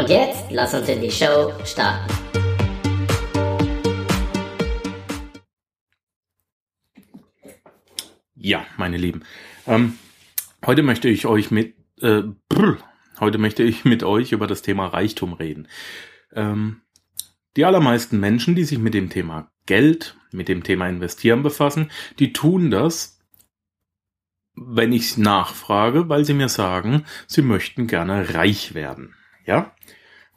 Und jetzt lass uns in die Show starten. Ja, meine Lieben. Ähm, heute möchte ich euch mit äh, brr, heute möchte ich mit euch über das Thema Reichtum reden. Ähm, die allermeisten Menschen, die sich mit dem Thema Geld, mit dem Thema Investieren befassen, die tun das, wenn ich nachfrage, weil sie mir sagen, sie möchten gerne reich werden. Ja,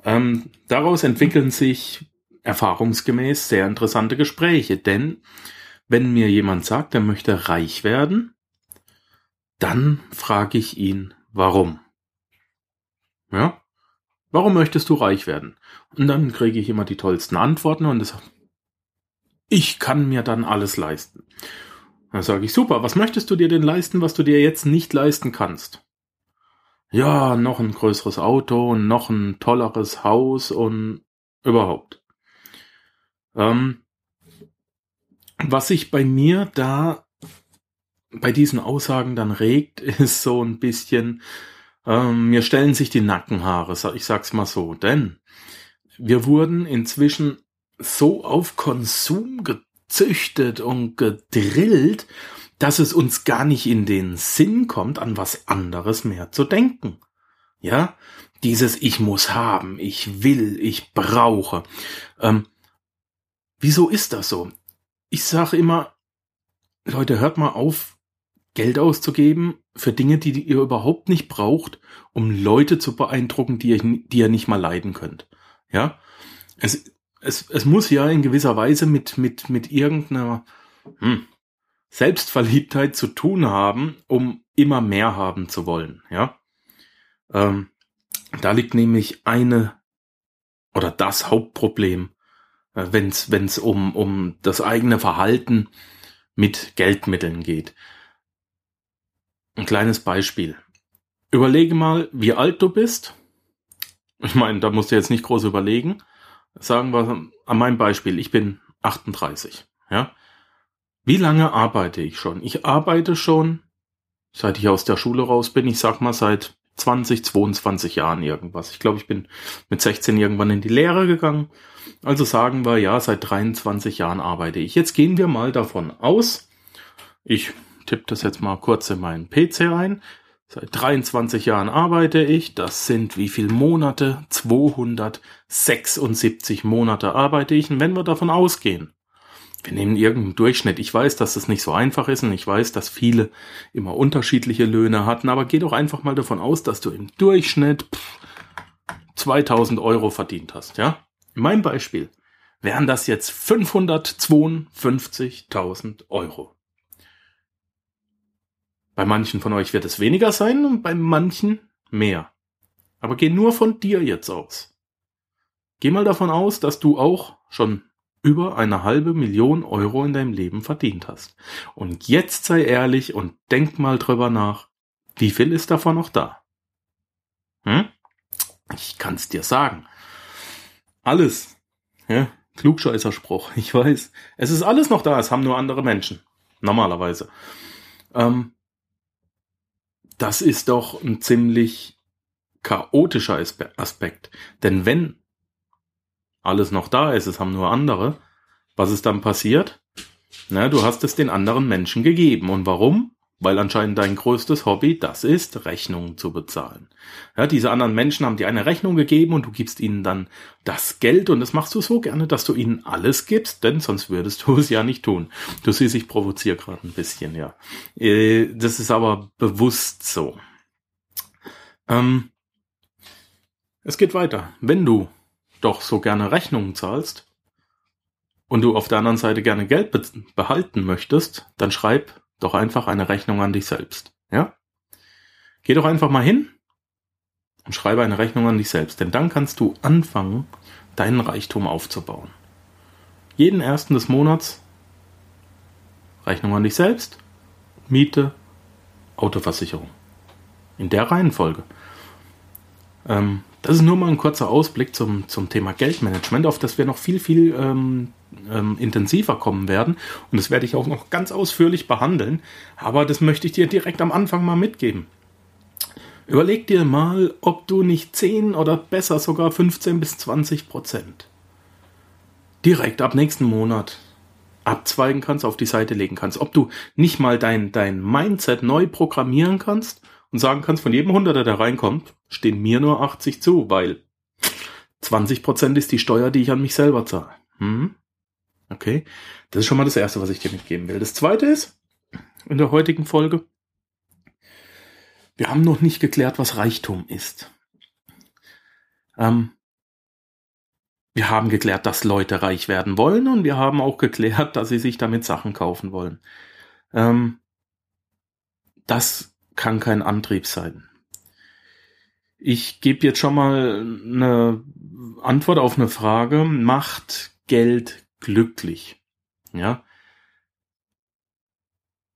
ähm, daraus entwickeln sich erfahrungsgemäß sehr interessante Gespräche, denn wenn mir jemand sagt, er möchte reich werden, dann frage ich ihn, warum? Ja? Warum möchtest du reich werden? Und dann kriege ich immer die tollsten Antworten und das, ich kann mir dann alles leisten. Dann sage ich, super, was möchtest du dir denn leisten, was du dir jetzt nicht leisten kannst? Ja, noch ein größeres Auto und noch ein tolleres Haus und überhaupt. Ähm, was sich bei mir da bei diesen Aussagen dann regt, ist so ein bisschen, ähm, mir stellen sich die Nackenhaare, ich sag's mal so, denn wir wurden inzwischen so auf Konsum gezüchtet und gedrillt, dass es uns gar nicht in den Sinn kommt, an was anderes mehr zu denken. Ja, dieses Ich muss haben, ich will, ich brauche. Ähm, wieso ist das so? Ich sage immer, Leute, hört mal auf, Geld auszugeben für Dinge, die ihr überhaupt nicht braucht, um Leute zu beeindrucken, die ihr, die ihr nicht mal leiden könnt. Ja, es, es, es muss ja in gewisser Weise mit, mit, mit irgendeiner, hm, Selbstverliebtheit zu tun haben, um immer mehr haben zu wollen. Ja, ähm, da liegt nämlich eine oder das Hauptproblem, äh, wenn es wenn es um um das eigene Verhalten mit Geldmitteln geht. Ein kleines Beispiel. Überlege mal, wie alt du bist. Ich meine, da musst du jetzt nicht groß überlegen. Sagen wir an meinem Beispiel, ich bin 38. Ja, wie lange arbeite ich schon? Ich arbeite schon, seit ich aus der Schule raus bin, ich sag mal seit 20, 22 Jahren irgendwas. Ich glaube, ich bin mit 16 irgendwann in die Lehre gegangen. Also sagen wir, ja, seit 23 Jahren arbeite ich. Jetzt gehen wir mal davon aus, ich tippe das jetzt mal kurz in meinen PC ein. Seit 23 Jahren arbeite ich. Das sind wie viele Monate? 276 Monate arbeite ich. Und wenn wir davon ausgehen, wir nehmen irgendeinen Durchschnitt. Ich weiß, dass das nicht so einfach ist und ich weiß, dass viele immer unterschiedliche Löhne hatten, aber geh doch einfach mal davon aus, dass du im Durchschnitt pff, 2000 Euro verdient hast, ja? In meinem Beispiel wären das jetzt 552.000 Euro. Bei manchen von euch wird es weniger sein und bei manchen mehr. Aber geh nur von dir jetzt aus. Geh mal davon aus, dass du auch schon über eine halbe Million Euro in deinem Leben verdient hast. Und jetzt sei ehrlich und denk mal drüber nach, wie viel ist davon noch da? Hm? Ich kann's dir sagen. Alles. Ja, Klugscheißerspruch. Ich weiß. Es ist alles noch da. Es haben nur andere Menschen. Normalerweise. Ähm, das ist doch ein ziemlich chaotischer Aspekt. Denn wenn alles noch da ist, es haben nur andere, was ist dann passiert? Na, du hast es den anderen Menschen gegeben. Und warum? Weil anscheinend dein größtes Hobby das ist, Rechnungen zu bezahlen. Ja, diese anderen Menschen haben dir eine Rechnung gegeben und du gibst ihnen dann das Geld und das machst du so gerne, dass du ihnen alles gibst, denn sonst würdest du es ja nicht tun. Du siehst, ich provoziere gerade ein bisschen, ja. Äh, das ist aber bewusst so. Ähm, es geht weiter. Wenn du doch so gerne Rechnungen zahlst und du auf der anderen Seite gerne Geld be behalten möchtest, dann schreib doch einfach eine Rechnung an dich selbst. Ja? Geh doch einfach mal hin und schreibe eine Rechnung an dich selbst, denn dann kannst du anfangen, deinen Reichtum aufzubauen. Jeden ersten des Monats Rechnung an dich selbst, Miete, Autoversicherung. In der Reihenfolge. Ähm, das ist nur mal ein kurzer Ausblick zum, zum Thema Geldmanagement, auf das wir noch viel, viel ähm, ähm, intensiver kommen werden. Und das werde ich auch noch ganz ausführlich behandeln. Aber das möchte ich dir direkt am Anfang mal mitgeben. Überleg dir mal, ob du nicht 10 oder besser sogar 15 bis 20 Prozent direkt ab nächsten Monat abzweigen kannst, auf die Seite legen kannst. Ob du nicht mal dein, dein Mindset neu programmieren kannst und sagen kannst, von jedem Hunderter, der reinkommt, stehen mir nur 80 zu, weil 20 Prozent ist die Steuer, die ich an mich selber zahle. Hm? Okay, das ist schon mal das Erste, was ich dir mitgeben will. Das Zweite ist, in der heutigen Folge, wir haben noch nicht geklärt, was Reichtum ist. Ähm, wir haben geklärt, dass Leute reich werden wollen und wir haben auch geklärt, dass sie sich damit Sachen kaufen wollen. Ähm, das kann kein Antrieb sein. Ich gebe jetzt schon mal eine Antwort auf eine Frage. Macht Geld glücklich? Ja.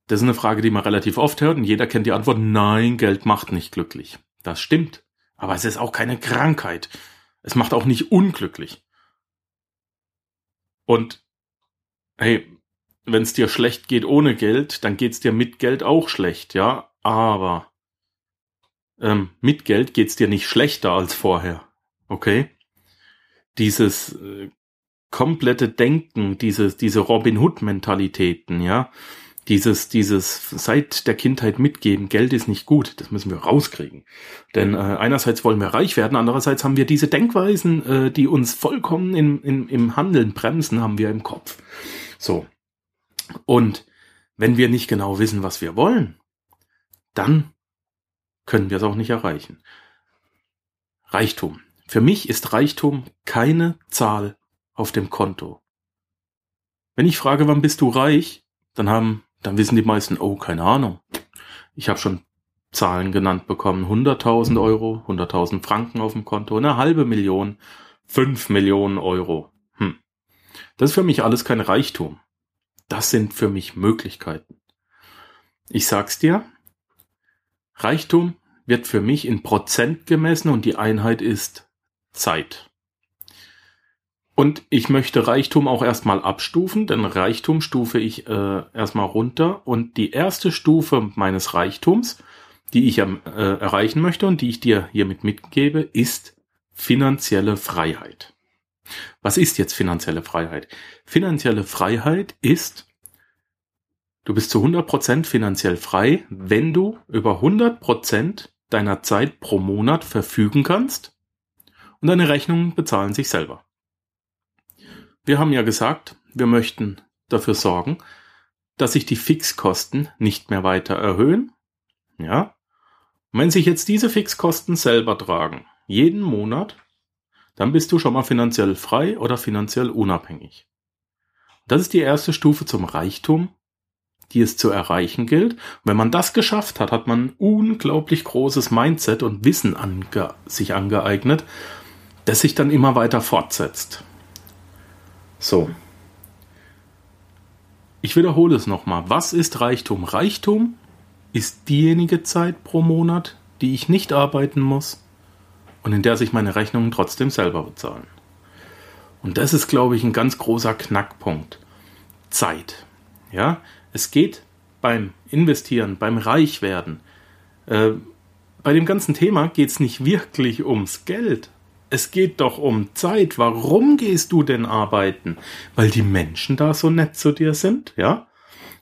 Das ist eine Frage, die man relativ oft hört und jeder kennt die Antwort, nein, Geld macht nicht glücklich. Das stimmt. Aber es ist auch keine Krankheit. Es macht auch nicht unglücklich. Und hey, wenn es dir schlecht geht ohne Geld, dann geht's dir mit Geld auch schlecht, ja. Aber ähm, mit Geld geht's dir nicht schlechter als vorher. Okay? Dieses äh, komplette Denken, diese, diese Robin Hood-Mentalitäten, ja, dieses, dieses seit der Kindheit mitgeben, Geld ist nicht gut, das müssen wir rauskriegen. Denn äh, einerseits wollen wir reich werden, andererseits haben wir diese Denkweisen, äh, die uns vollkommen in, in, im Handeln bremsen, haben wir im Kopf. So. Und wenn wir nicht genau wissen, was wir wollen, dann können wir es auch nicht erreichen. Reichtum. Für mich ist Reichtum keine Zahl auf dem Konto. Wenn ich frage, wann bist du reich, dann haben dann wissen die meisten, oh, keine Ahnung. Ich habe schon Zahlen genannt bekommen. 100.000 Euro, 100.000 Franken auf dem Konto, eine halbe Million, 5 Millionen Euro. Hm. Das ist für mich alles kein Reichtum. Das sind für mich Möglichkeiten. Ich sag's dir, Reichtum wird für mich in Prozent gemessen und die Einheit ist Zeit. Und ich möchte Reichtum auch erstmal abstufen, denn Reichtum stufe ich äh, erstmal runter. Und die erste Stufe meines Reichtums, die ich äh, erreichen möchte und die ich dir hiermit mitgebe, ist finanzielle Freiheit. Was ist jetzt finanzielle Freiheit? Finanzielle Freiheit ist, du bist zu 100% finanziell frei, wenn du über 100% deiner Zeit pro Monat verfügen kannst und deine Rechnungen bezahlen sich selber. Wir haben ja gesagt, wir möchten dafür sorgen, dass sich die Fixkosten nicht mehr weiter erhöhen. Ja. Und wenn sich jetzt diese Fixkosten selber tragen, jeden Monat, dann bist du schon mal finanziell frei oder finanziell unabhängig. Das ist die erste Stufe zum Reichtum, die es zu erreichen gilt. Und wenn man das geschafft hat, hat man ein unglaublich großes Mindset und Wissen ange sich angeeignet, das sich dann immer weiter fortsetzt. So. Ich wiederhole es nochmal. Was ist Reichtum? Reichtum ist diejenige Zeit pro Monat, die ich nicht arbeiten muss und in der sich meine Rechnungen trotzdem selber bezahlen. Und das ist, glaube ich, ein ganz großer Knackpunkt. Zeit. Ja, es geht beim Investieren, beim Reichwerden, äh, bei dem ganzen Thema geht es nicht wirklich ums Geld, es geht doch um Zeit. Warum gehst du denn arbeiten? Weil die Menschen da so nett zu dir sind, ja?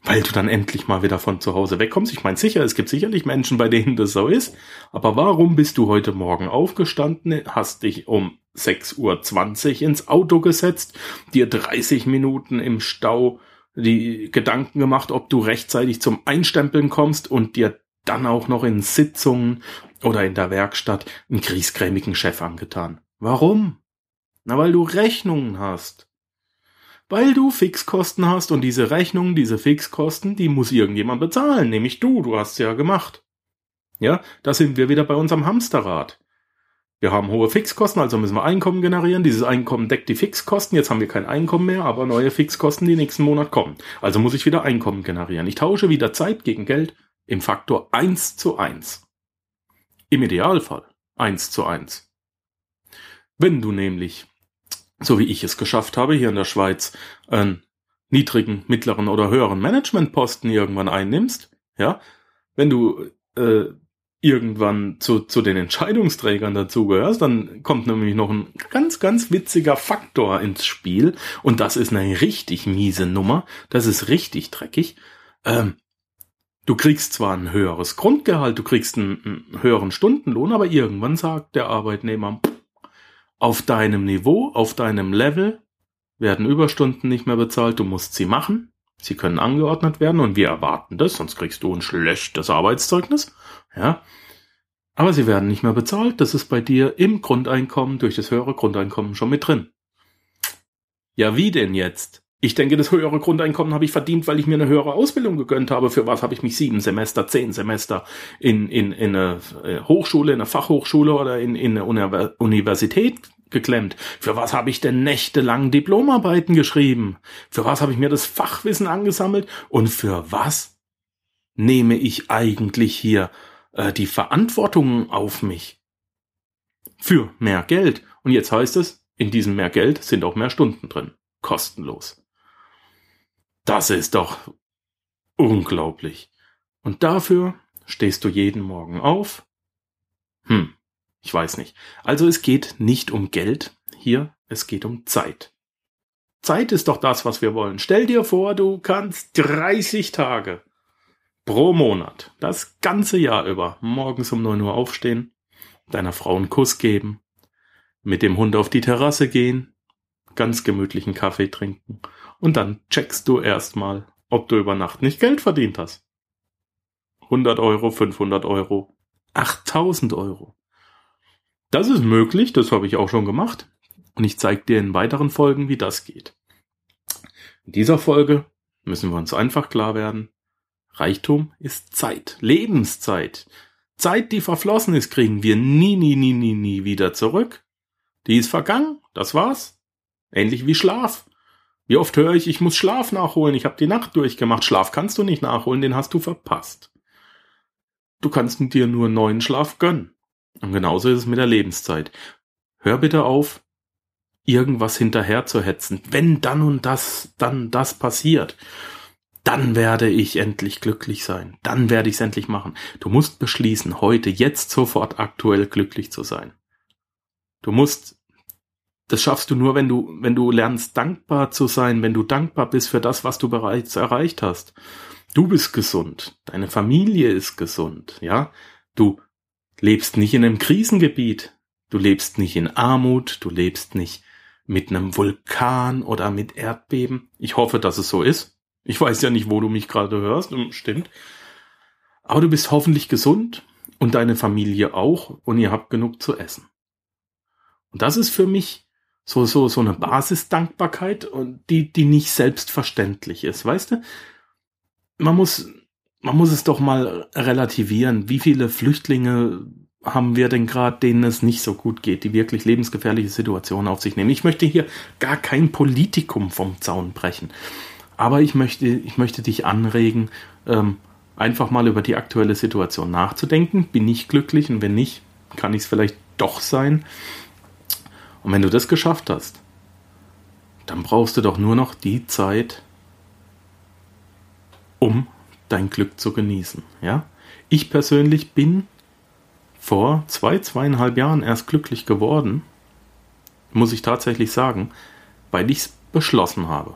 Weil du dann endlich mal wieder von zu Hause wegkommst. Ich meine sicher, es gibt sicherlich Menschen, bei denen das so ist. Aber warum bist du heute Morgen aufgestanden, hast dich um 6.20 Uhr ins Auto gesetzt, dir 30 Minuten im Stau die Gedanken gemacht, ob du rechtzeitig zum Einstempeln kommst und dir dann auch noch in Sitzungen oder in der Werkstatt einen griesgrämigen Chef angetan. Warum? Na, weil du Rechnungen hast. Weil du Fixkosten hast und diese Rechnungen, diese Fixkosten, die muss irgendjemand bezahlen, nämlich du, du hast ja gemacht. Ja, da sind wir wieder bei unserem Hamsterrad. Wir haben hohe Fixkosten, also müssen wir Einkommen generieren. Dieses Einkommen deckt die Fixkosten. Jetzt haben wir kein Einkommen mehr, aber neue Fixkosten, die nächsten Monat kommen. Also muss ich wieder Einkommen generieren. Ich tausche wieder Zeit gegen Geld im Faktor 1 zu 1. Im Idealfall 1 zu 1. Wenn du nämlich, so wie ich es geschafft habe, hier in der Schweiz, einen niedrigen, mittleren oder höheren Managementposten irgendwann einnimmst, ja, wenn du äh, irgendwann zu, zu den Entscheidungsträgern dazugehörst, dann kommt nämlich noch ein ganz, ganz witziger Faktor ins Spiel und das ist eine richtig miese Nummer, das ist richtig dreckig. Ähm, du kriegst zwar ein höheres Grundgehalt, du kriegst einen, einen höheren Stundenlohn, aber irgendwann sagt der Arbeitnehmer, auf deinem Niveau, auf deinem Level werden Überstunden nicht mehr bezahlt, du musst sie machen. Sie können angeordnet werden und wir erwarten das, sonst kriegst du ein schlechtes Arbeitszeugnis. Ja. Aber sie werden nicht mehr bezahlt. Das ist bei dir im Grundeinkommen durch das höhere Grundeinkommen schon mit drin. Ja, wie denn jetzt? Ich denke, das höhere Grundeinkommen habe ich verdient, weil ich mir eine höhere Ausbildung gegönnt habe. Für was habe ich mich sieben Semester, zehn Semester in, in, in eine äh, Hochschule, in eine Fachhochschule oder in, in eine Universität geklemmt. Für was habe ich denn nächtelang Diplomarbeiten geschrieben? Für was habe ich mir das Fachwissen angesammelt? Und für was nehme ich eigentlich hier äh, die Verantwortung auf mich? Für mehr Geld. Und jetzt heißt es, in diesem mehr Geld sind auch mehr Stunden drin. Kostenlos. Das ist doch unglaublich. Und dafür stehst du jeden Morgen auf. Hm, ich weiß nicht. Also es geht nicht um Geld hier, es geht um Zeit. Zeit ist doch das, was wir wollen. Stell dir vor, du kannst 30 Tage pro Monat, das ganze Jahr über, morgens um 9 Uhr aufstehen, deiner Frau einen Kuss geben, mit dem Hund auf die Terrasse gehen, ganz gemütlichen Kaffee trinken und dann checkst du erstmal, ob du über Nacht nicht Geld verdient hast. 100 Euro, 500 Euro, 8000 Euro. Das ist möglich, das habe ich auch schon gemacht. Und ich zeige dir in weiteren Folgen, wie das geht. In dieser Folge müssen wir uns einfach klar werden, Reichtum ist Zeit, Lebenszeit. Zeit, die verflossen ist, kriegen wir nie, nie, nie, nie, nie wieder zurück. Die ist vergangen, das war's. Ähnlich wie Schlaf. Wie oft höre ich, ich muss Schlaf nachholen, ich habe die Nacht durchgemacht. Schlaf kannst du nicht nachholen, den hast du verpasst. Du kannst dir nur neuen Schlaf gönnen. Und genauso ist es mit der Lebenszeit. Hör bitte auf, irgendwas hinterher zu hetzen. Wenn dann und das, dann das passiert, dann werde ich endlich glücklich sein. Dann werde ich es endlich machen. Du musst beschließen, heute, jetzt sofort aktuell glücklich zu sein. Du musst, das schaffst du nur, wenn du, wenn du lernst, dankbar zu sein, wenn du dankbar bist für das, was du bereits erreicht hast. Du bist gesund. Deine Familie ist gesund, ja. Du lebst nicht in einem Krisengebiet, du lebst nicht in Armut, du lebst nicht mit einem Vulkan oder mit Erdbeben. Ich hoffe, dass es so ist. Ich weiß ja nicht, wo du mich gerade hörst, stimmt. Aber du bist hoffentlich gesund und deine Familie auch und ihr habt genug zu essen. Und das ist für mich so, so, so eine Basisdankbarkeit und die, die nicht selbstverständlich ist, weißt du? Man muss man muss es doch mal relativieren. Wie viele Flüchtlinge haben wir denn gerade, denen es nicht so gut geht, die wirklich lebensgefährliche Situationen auf sich nehmen? Ich möchte hier gar kein Politikum vom Zaun brechen. Aber ich möchte, ich möchte dich anregen, ähm, einfach mal über die aktuelle Situation nachzudenken. Bin ich glücklich und wenn nicht, kann ich es vielleicht doch sein. Und wenn du das geschafft hast, dann brauchst du doch nur noch die Zeit, um dein Glück zu genießen. Ja? Ich persönlich bin vor zwei, zweieinhalb Jahren erst glücklich geworden, muss ich tatsächlich sagen, weil ich es beschlossen habe.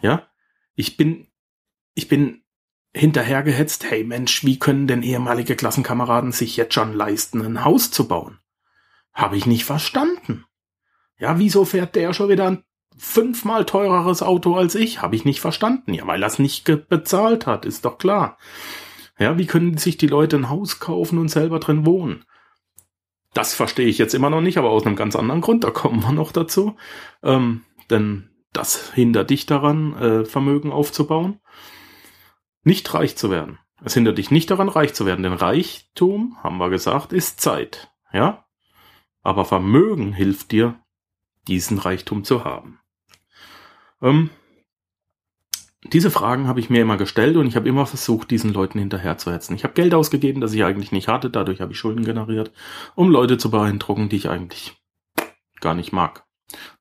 Ja? Ich bin, ich bin hinterhergehetzt, hey Mensch, wie können denn ehemalige Klassenkameraden sich jetzt schon leisten, ein Haus zu bauen? Habe ich nicht verstanden. Ja, wieso fährt der schon wieder ein fünfmal teureres Auto als ich. Habe ich nicht verstanden. Ja, weil er es nicht bezahlt hat, ist doch klar. Ja, wie können sich die Leute ein Haus kaufen und selber drin wohnen? Das verstehe ich jetzt immer noch nicht, aber aus einem ganz anderen Grund, da kommen wir noch dazu. Ähm, denn das hindert dich daran, äh, Vermögen aufzubauen. Nicht reich zu werden. Es hindert dich nicht daran, reich zu werden, denn Reichtum, haben wir gesagt, ist Zeit. Ja? Aber Vermögen hilft dir, diesen Reichtum zu haben. Ähm, diese Fragen habe ich mir immer gestellt und ich habe immer versucht, diesen Leuten hinterherzuhetzen. Ich habe Geld ausgegeben, das ich eigentlich nicht hatte, dadurch habe ich Schulden generiert, um Leute zu beeindrucken, die ich eigentlich gar nicht mag.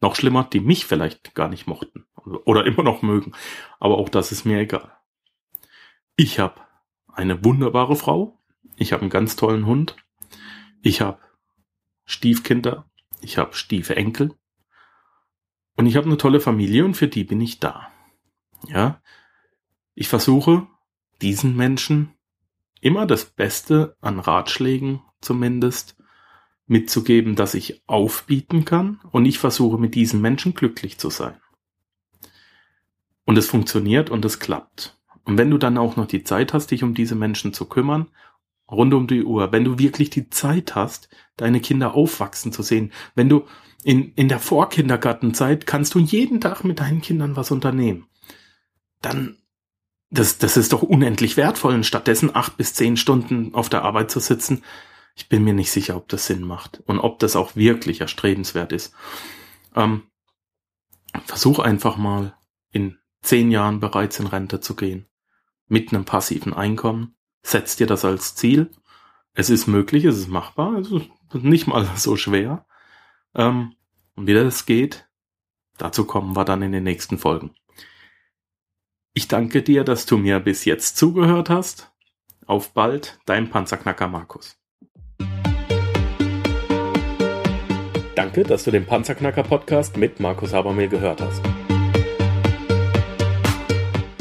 Noch schlimmer, die mich vielleicht gar nicht mochten oder immer noch mögen. Aber auch das ist mir egal. Ich habe eine wunderbare Frau. Ich habe einen ganz tollen Hund. Ich habe Stiefkinder. Ich habe Stiefenkel. Und ich habe eine tolle Familie und für die bin ich da. Ja, ich versuche diesen Menschen immer das Beste an Ratschlägen zumindest mitzugeben, dass ich aufbieten kann und ich versuche mit diesen Menschen glücklich zu sein. Und es funktioniert und es klappt. Und wenn du dann auch noch die Zeit hast, dich um diese Menschen zu kümmern, rund um die Uhr, wenn du wirklich die Zeit hast, deine Kinder aufwachsen zu sehen, wenn du in, in der Vorkindergartenzeit kannst du jeden Tag mit deinen Kindern was unternehmen dann das, das ist doch unendlich wertvoll, und stattdessen acht bis zehn Stunden auf der Arbeit zu sitzen. Ich bin mir nicht sicher, ob das Sinn macht und ob das auch wirklich erstrebenswert ist. Ähm, versuch einfach mal in zehn Jahren bereits in Rente zu gehen. Mit einem passiven Einkommen. Setz dir das als Ziel. Es ist möglich, es ist machbar, es ist nicht mal so schwer. Ähm, und wie das geht, dazu kommen wir dann in den nächsten Folgen. Ich danke dir, dass du mir bis jetzt zugehört hast. Auf bald, dein Panzerknacker Markus. Danke, dass du den Panzerknacker Podcast mit Markus Habermehl gehört hast.